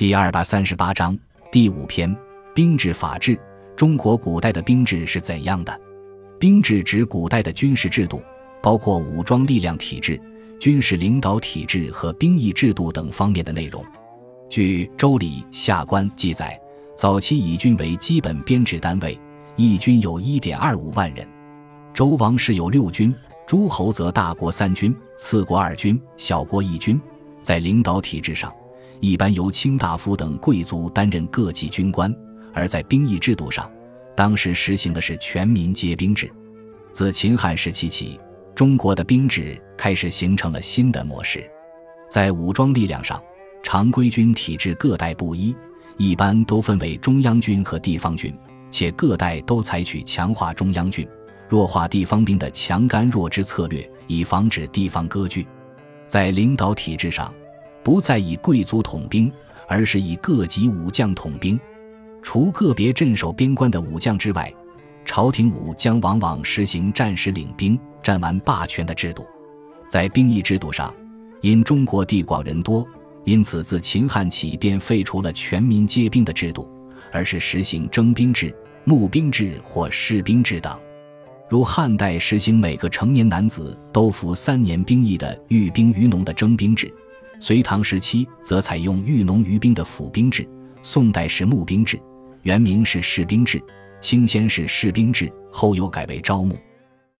第二百三十八章第五篇兵制法制。中国古代的兵制是怎样的？兵制指古代的军事制度，包括武装力量体制、军事领导体制和兵役制度等方面的内容。据《周礼·下官》记载，早期以军为基本编制单位，一军有一点二五万人。周王室有六军，诸侯则大国三军，次国二军，小国一军。在领导体制上，一般由卿大夫等贵族担任各级军官；而在兵役制度上，当时实行的是全民皆兵制。自秦汉时期起，中国的兵制开始形成了新的模式。在武装力量上，常规军体制各代不一，一般都分为中央军和地方军，且各代都采取强化中央军、弱化地方兵的强干弱支策略，以防止地方割据。在领导体制上，不再以贵族统兵，而是以各级武将统兵。除个别镇守边关的武将之外，朝廷武将往往实行战时领兵、战完霸权的制度。在兵役制度上，因中国地广人多，因此自秦汉起便废除了全民皆兵的制度，而是实行征兵制、募兵制或士兵制等。如汉代实行每个成年男子都服三年兵役的寓兵于农的征兵制，隋唐时期则采用寓农于兵的府兵制，宋代是募兵制，元明是士兵制，清先是士兵制，后又改为招募。